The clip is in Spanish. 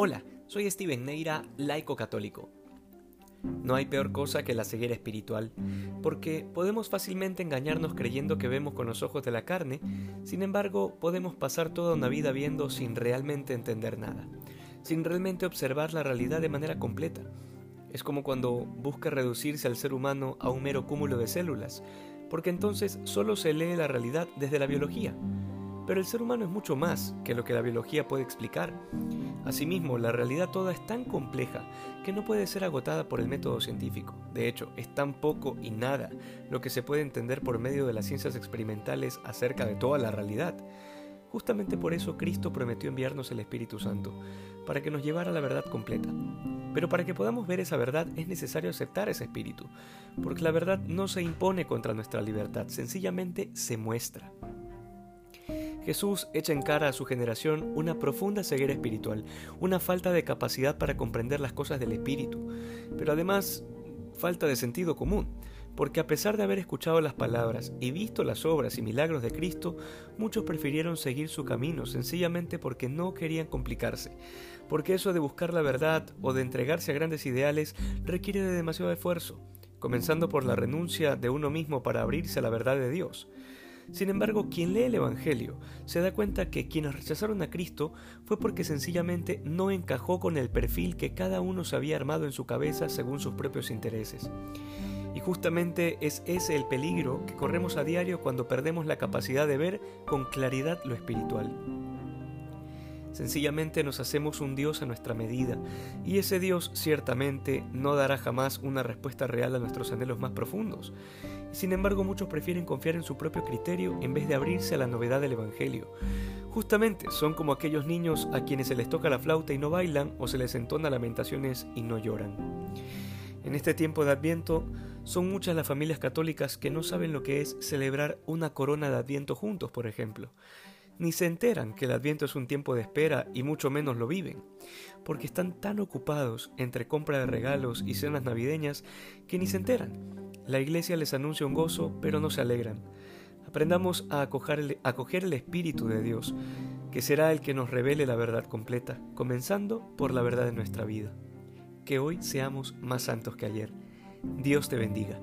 Hola, soy Steven Neira, laico católico. No hay peor cosa que la ceguera espiritual, porque podemos fácilmente engañarnos creyendo que vemos con los ojos de la carne, sin embargo podemos pasar toda una vida viendo sin realmente entender nada, sin realmente observar la realidad de manera completa. Es como cuando busca reducirse al ser humano a un mero cúmulo de células, porque entonces solo se lee la realidad desde la biología. Pero el ser humano es mucho más que lo que la biología puede explicar. Asimismo, la realidad toda es tan compleja que no puede ser agotada por el método científico. De hecho, es tan poco y nada lo que se puede entender por medio de las ciencias experimentales acerca de toda la realidad. Justamente por eso Cristo prometió enviarnos el Espíritu Santo, para que nos llevara a la verdad completa. Pero para que podamos ver esa verdad es necesario aceptar ese Espíritu, porque la verdad no se impone contra nuestra libertad, sencillamente se muestra. Jesús echa en cara a su generación una profunda ceguera espiritual, una falta de capacidad para comprender las cosas del Espíritu, pero además falta de sentido común, porque a pesar de haber escuchado las palabras y visto las obras y milagros de Cristo, muchos prefirieron seguir su camino sencillamente porque no querían complicarse, porque eso de buscar la verdad o de entregarse a grandes ideales requiere de demasiado esfuerzo, comenzando por la renuncia de uno mismo para abrirse a la verdad de Dios. Sin embargo, quien lee el Evangelio se da cuenta que quienes rechazaron a Cristo fue porque sencillamente no encajó con el perfil que cada uno se había armado en su cabeza según sus propios intereses. Y justamente es ese el peligro que corremos a diario cuando perdemos la capacidad de ver con claridad lo espiritual. Sencillamente nos hacemos un Dios a nuestra medida, y ese Dios ciertamente no dará jamás una respuesta real a nuestros anhelos más profundos. Sin embargo, muchos prefieren confiar en su propio criterio en vez de abrirse a la novedad del Evangelio. Justamente son como aquellos niños a quienes se les toca la flauta y no bailan o se les entona lamentaciones y no lloran. En este tiempo de Adviento son muchas las familias católicas que no saben lo que es celebrar una corona de Adviento juntos, por ejemplo ni se enteran que el Adviento es un tiempo de espera y mucho menos lo viven, porque están tan ocupados entre compra de regalos y cenas navideñas que ni se enteran. La iglesia les anuncia un gozo, pero no se alegran. Aprendamos a acoger acoger el Espíritu de Dios, que será el que nos revele la verdad completa, comenzando por la verdad de nuestra vida. Que hoy seamos más santos que ayer. Dios te bendiga.